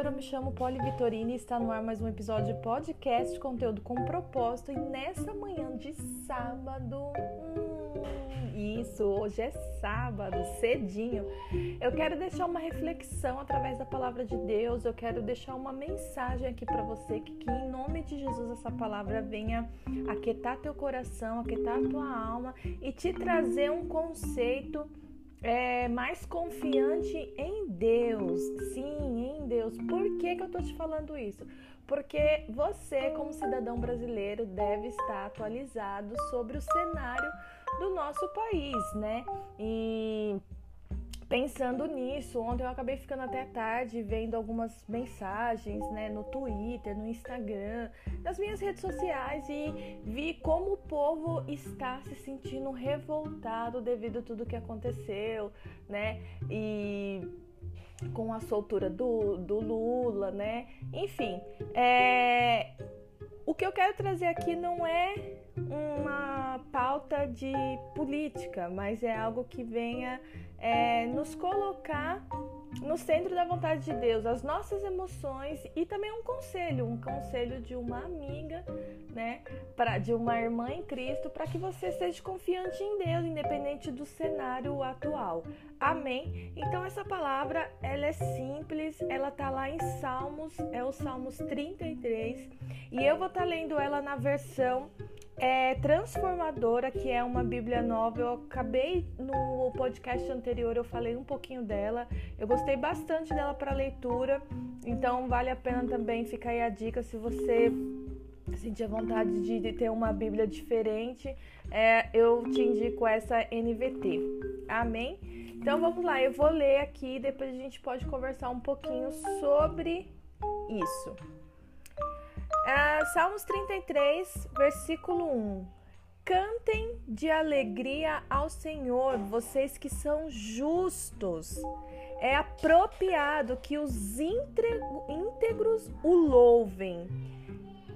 Senhor, eu me chamo Poli Vitorini e está no ar mais um episódio de podcast, conteúdo com propósito. E nessa manhã de sábado, hum, isso, hoje é sábado, cedinho, eu quero deixar uma reflexão através da palavra de Deus, eu quero deixar uma mensagem aqui para você, que, que em nome de Jesus essa palavra venha aquietar teu coração, aquietar tua alma e te trazer um conceito é, mais confiante em Deus. Sim, em Deus. Por que, que eu tô te falando isso? Porque você, como cidadão brasileiro, deve estar atualizado sobre o cenário do nosso país, né? E pensando nisso, ontem eu acabei ficando até tarde vendo algumas mensagens, né, no Twitter, no Instagram, nas minhas redes sociais e vi como o povo está se sentindo revoltado devido a tudo que aconteceu, né? E com a soltura do, do Lula, né? Enfim, é, o que eu quero trazer aqui não é uma pauta de política, mas é algo que venha é, nos colocar no centro da vontade de Deus, as nossas emoções e também um conselho, um conselho de uma amiga, né, para de uma irmã em Cristo, para que você seja confiante em Deus, independente do cenário atual. Amém. Então essa palavra, ela é simples, ela tá lá em Salmos, é o Salmos 33, e eu vou estar tá lendo ela na versão é Transformadora, que é uma Bíblia nova. Eu acabei no podcast anterior, eu falei um pouquinho dela. Eu gostei bastante dela para leitura, então vale a pena também ficar aí a dica se você sentir a vontade de ter uma Bíblia diferente. É, eu te indico essa NVT. Amém? Então vamos lá, eu vou ler aqui, depois a gente pode conversar um pouquinho sobre isso. É, Salmos 33, versículo 1. Cantem de alegria ao Senhor, vocês que são justos. É apropriado que os íntegros o louvem.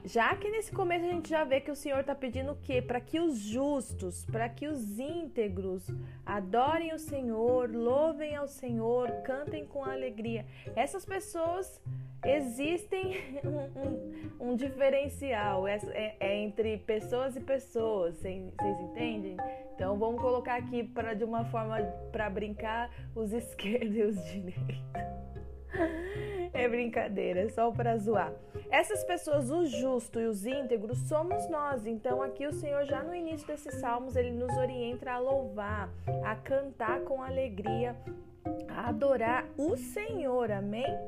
Já que nesse começo a gente já vê que o Senhor está pedindo o quê? Para que os justos, para que os íntegros adorem o Senhor, louvem ao Senhor, cantem com alegria. Essas pessoas existem um, um, um diferencial é, é, é, entre pessoas e pessoas, vocês entendem? Então vamos colocar aqui para de uma forma para brincar os esquerdos e os direitos. É brincadeira, é só para zoar. Essas pessoas, os justos e os íntegros, somos nós. Então, aqui o Senhor, já no início desses salmos, ele nos orienta a louvar, a cantar com alegria a adorar o Senhor, amém?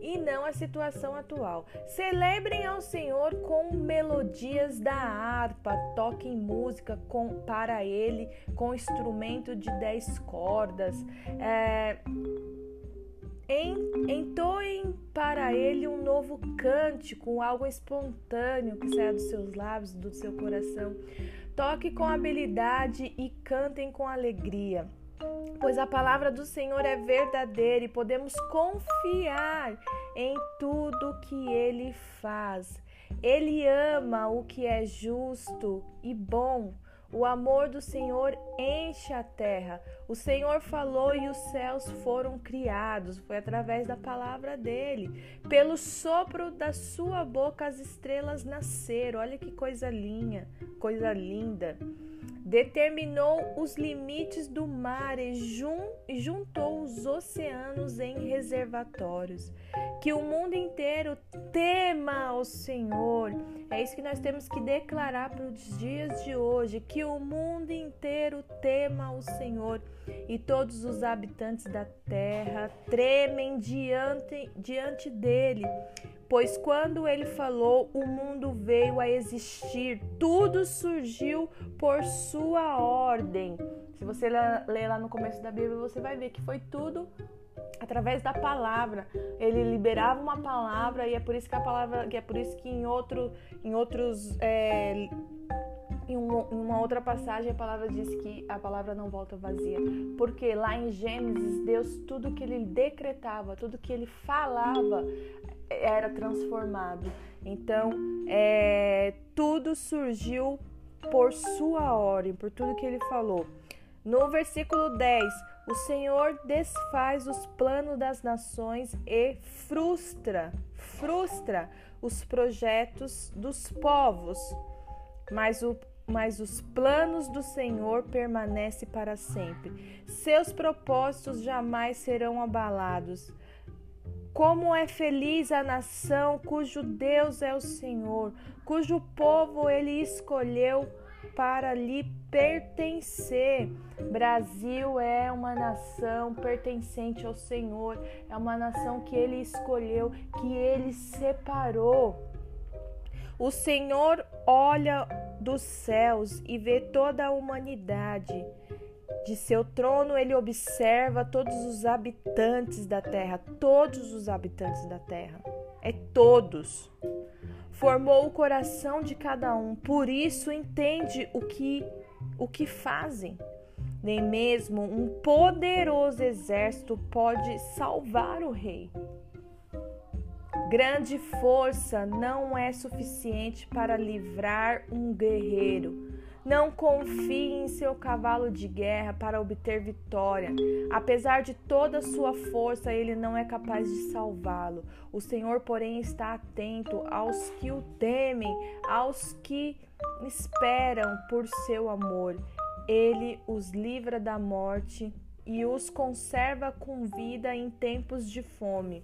E não a situação atual. Celebrem ao Senhor com melodias da harpa, toquem música com, para Ele com instrumento de dez cordas. É, entoem para Ele um novo cântico, algo espontâneo que saia dos seus lábios, do seu coração. Toque com habilidade e cantem com alegria pois a palavra do Senhor é verdadeira e podemos confiar em tudo que ele faz. Ele ama o que é justo e bom. O amor do Senhor enche a terra. O Senhor falou e os céus foram criados. Foi através da palavra dele. Pelo sopro da sua boca as estrelas nasceram. Olha que coisa linda, coisa linda determinou os limites do mar e juntou os oceanos em reservatórios. Que o mundo inteiro tema ao Senhor. É isso que nós temos que declarar para os dias de hoje. Que o mundo inteiro tema ao Senhor e todos os habitantes da terra tremem diante, diante dele Pois quando ele falou, o mundo veio a existir, tudo surgiu por sua ordem. Se você ler lá no começo da Bíblia, você vai ver que foi tudo através da palavra. Ele liberava uma palavra e é por isso que a palavra, que é por isso que em outro, em outros é, em uma outra passagem a palavra diz que a palavra não volta vazia, porque lá em Gênesis Deus tudo que ele decretava, tudo que ele falava era transformado. Então, é, tudo surgiu por sua ordem, por tudo que ele falou. No versículo 10, O Senhor desfaz os planos das nações e frustra, frustra os projetos dos povos. Mas, o, mas os planos do Senhor permanecem para sempre. Seus propósitos jamais serão abalados. Como é feliz a nação cujo Deus é o Senhor, cujo povo ele escolheu para lhe pertencer. Brasil é uma nação pertencente ao Senhor, é uma nação que ele escolheu, que ele separou. O Senhor olha dos céus e vê toda a humanidade. De seu trono ele observa todos os habitantes da terra, todos os habitantes da terra. É todos formou o coração de cada um, por isso entende o que o que fazem. Nem mesmo um poderoso exército pode salvar o rei. Grande força não é suficiente para livrar um guerreiro. Não confie em seu cavalo de guerra para obter vitória. Apesar de toda a sua força, ele não é capaz de salvá-lo. O Senhor, porém, está atento aos que o temem, aos que esperam por seu amor. Ele os livra da morte e os conserva com vida em tempos de fome.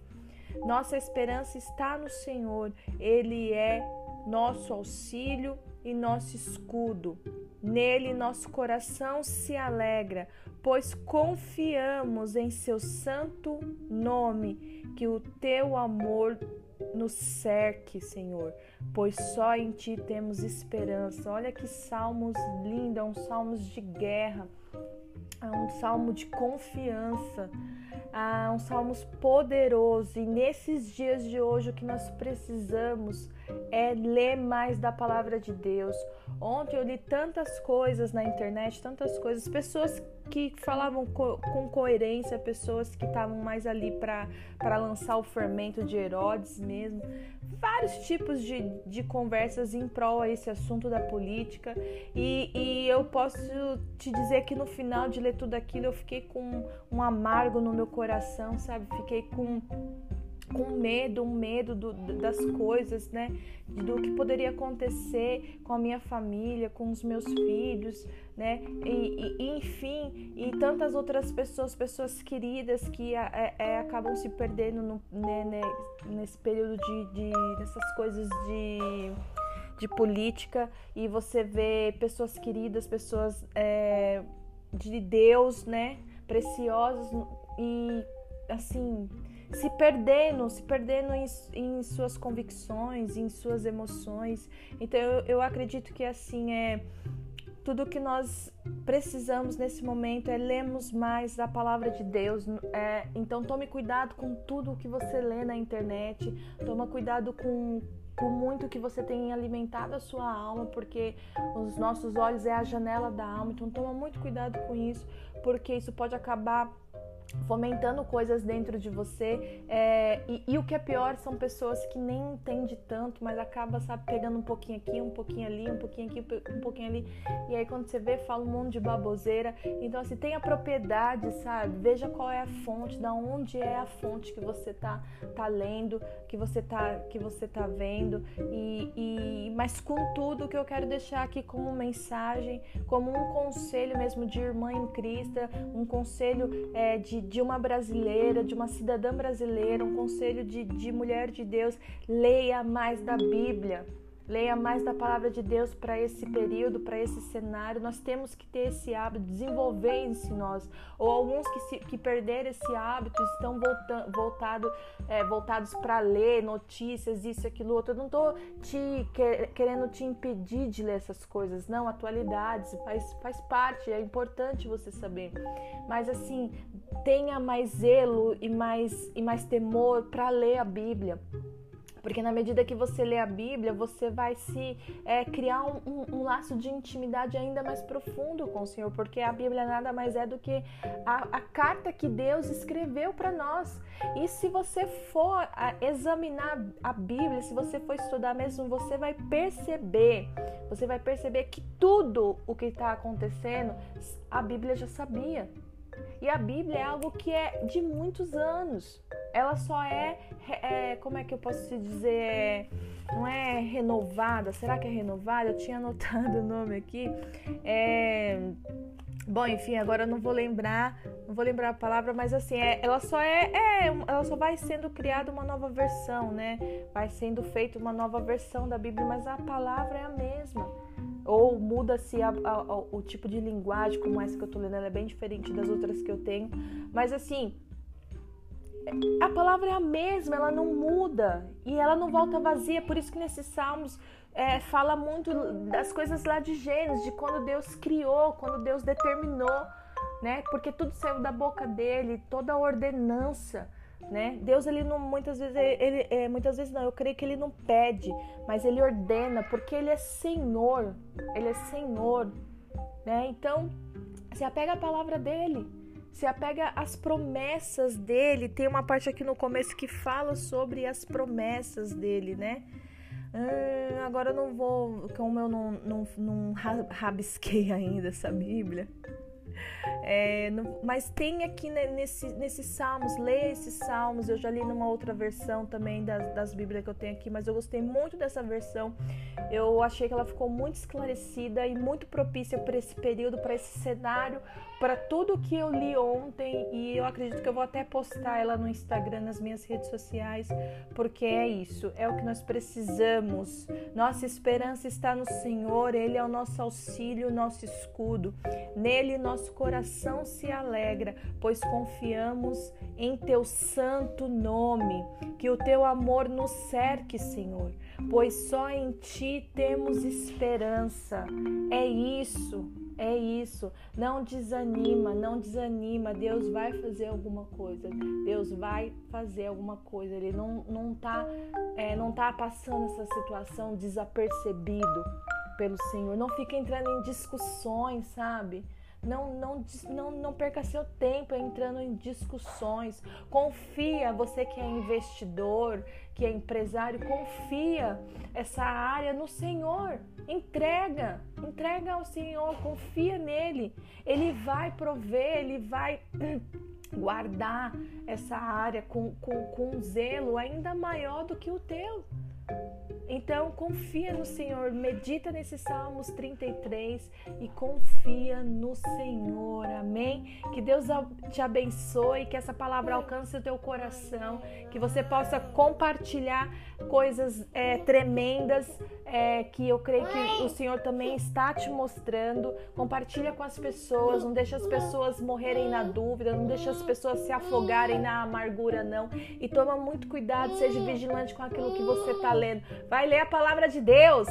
Nossa esperança está no Senhor. Ele é nosso auxílio e nosso escudo. Nele nosso coração se alegra, pois confiamos em seu santo nome, que o teu amor nos cerque, Senhor, pois só em ti temos esperança. Olha que salmos lindos, é um salmos de guerra, é um salmo de confiança ah, um salmos poderoso. E nesses dias de hoje, o que nós precisamos é ler mais da palavra de Deus. Ontem eu li tantas coisas na internet, tantas coisas, pessoas que falavam co com coerência, pessoas que estavam mais ali para lançar o fermento de Herodes mesmo vários tipos de, de conversas em prol a esse assunto da política e, e eu posso te dizer que no final de ler tudo aquilo eu fiquei com um amargo no meu coração, sabe? Fiquei com com medo, um medo do, das coisas, né? Do que poderia acontecer com a minha família, com os meus filhos, né? E, e enfim, e tantas outras pessoas, pessoas queridas que é, é, acabam se perdendo no, né, né, nesse período de, de dessas coisas de de política e você vê pessoas queridas, pessoas é, de Deus, né, preciosas e assim se perdendo, se perdendo em, em suas convicções, em suas emoções. Então eu, eu acredito que assim é tudo que nós precisamos nesse momento é lermos mais a palavra de Deus. É, então tome cuidado com tudo que você lê na internet. Toma cuidado com, com muito que você tem alimentado a sua alma, porque os nossos olhos é a janela da alma. Então toma muito cuidado com isso, porque isso pode acabar fomentando coisas dentro de você. É, e, e, o que é pior são pessoas que nem entendem tanto, mas acaba, sabe, pegando um pouquinho aqui, um pouquinho ali, um pouquinho aqui, um pouquinho ali. E aí quando você vê, fala um monte de baboseira. Então, assim, tenha propriedade, sabe? Veja qual é a fonte, da onde é a fonte que você tá, tá lendo, que você tá, que você tá vendo. E, e, mas com tudo que eu quero deixar aqui como mensagem, como um conselho mesmo de irmã em Cristo, um conselho é, de de, uma brasileira, de uma cidadã brasileira, um conselho de, de mulher de Deus, leia mais da Bíblia. Leia mais da palavra de Deus para esse período, para esse cenário. Nós temos que ter esse hábito, desenvolver em nós. Ou alguns que, se, que perderam esse hábito estão voltando, voltado, é, voltados para ler notícias, isso, aquilo, outro. Eu não estou te querendo te impedir de ler essas coisas, não. Atualidades faz, faz parte, é importante você saber. Mas assim, tenha mais zelo e mais, e mais temor para ler a Bíblia. Porque na medida que você lê a Bíblia, você vai se é, criar um, um, um, laço de intimidade ainda mais profundo com o Senhor, porque a Bíblia nada mais é do que a, a carta que Deus escreveu para nós. E se você for examinar a Bíblia, se você for estudar mesmo, você vai perceber, você vai perceber que tudo o que está acontecendo, a Bíblia já sabia. E a Bíblia é algo que é de muitos anos. Ela só é, é como é que eu posso te dizer, não é renovada. Será que é renovada? Eu tinha anotado o nome aqui. É, Bom, enfim, agora eu não vou lembrar, não vou lembrar a palavra, mas assim, é, ela só é, é, ela só vai sendo criada uma nova versão, né? Vai sendo feita uma nova versão da Bíblia, mas a palavra é a mesma. Ou muda-se o tipo de linguagem, como essa que eu tô lendo, ela é bem diferente das outras que eu tenho. Mas assim, a palavra é a mesma, ela não muda e ela não volta vazia. Por isso que nesses salmos é, fala muito das coisas lá de Gênesis, de quando Deus criou, quando Deus determinou, né? Porque tudo saiu da boca dele, toda a ordenança, né? Deus ele não muitas vezes ele é, muitas vezes não, eu creio que ele não pede, mas ele ordena, porque ele é Senhor, ele é Senhor, né? Então se apega à palavra dele, se apega às promessas dele. Tem uma parte aqui no começo que fala sobre as promessas dele, né? Hum, agora eu não vou, como eu não, não, não rabisquei ainda essa Bíblia. É, não, mas tem aqui nesse, nesses salmos, leia esses salmos. Eu já li numa outra versão também das, das Bíblias que eu tenho aqui, mas eu gostei muito dessa versão. Eu achei que ela ficou muito esclarecida e muito propícia para esse período, para esse cenário, para tudo que eu li ontem e eu acredito que eu vou até postar ela no Instagram, nas minhas redes sociais, porque é isso, é o que nós precisamos. Nossa esperança está no Senhor, Ele é o nosso auxílio, nosso escudo. Nele nosso coração se alegra, pois confiamos em Teu santo nome. Que o Teu amor nos cerque, Senhor, pois só em Ti temos esperança. É isso. É isso. Não desanima, não desanima. Deus vai fazer alguma coisa. Deus vai fazer alguma coisa. Ele não, não, tá, é, não tá passando essa situação desapercebido pelo Senhor. Não fica entrando em discussões, sabe? Não, não, não, não perca seu tempo entrando em discussões. Confia, você que é investidor, que é empresário, confia essa área no Senhor. Entrega, entrega ao Senhor, confia nele. Ele vai prover, ele vai guardar essa área com, com, com um zelo ainda maior do que o teu. Então, confia no Senhor, medita nesses Salmos 33 e confia no Senhor, amém? Que Deus te abençoe, que essa palavra alcance o teu coração, que você possa compartilhar coisas é, tremendas é, que eu creio que o Senhor também está te mostrando. Compartilha com as pessoas, não deixa as pessoas morrerem na dúvida, não deixa as pessoas se afogarem na amargura, não. E toma muito cuidado, seja vigilante com aquilo que você está lendo. Vai ler a palavra de Deus.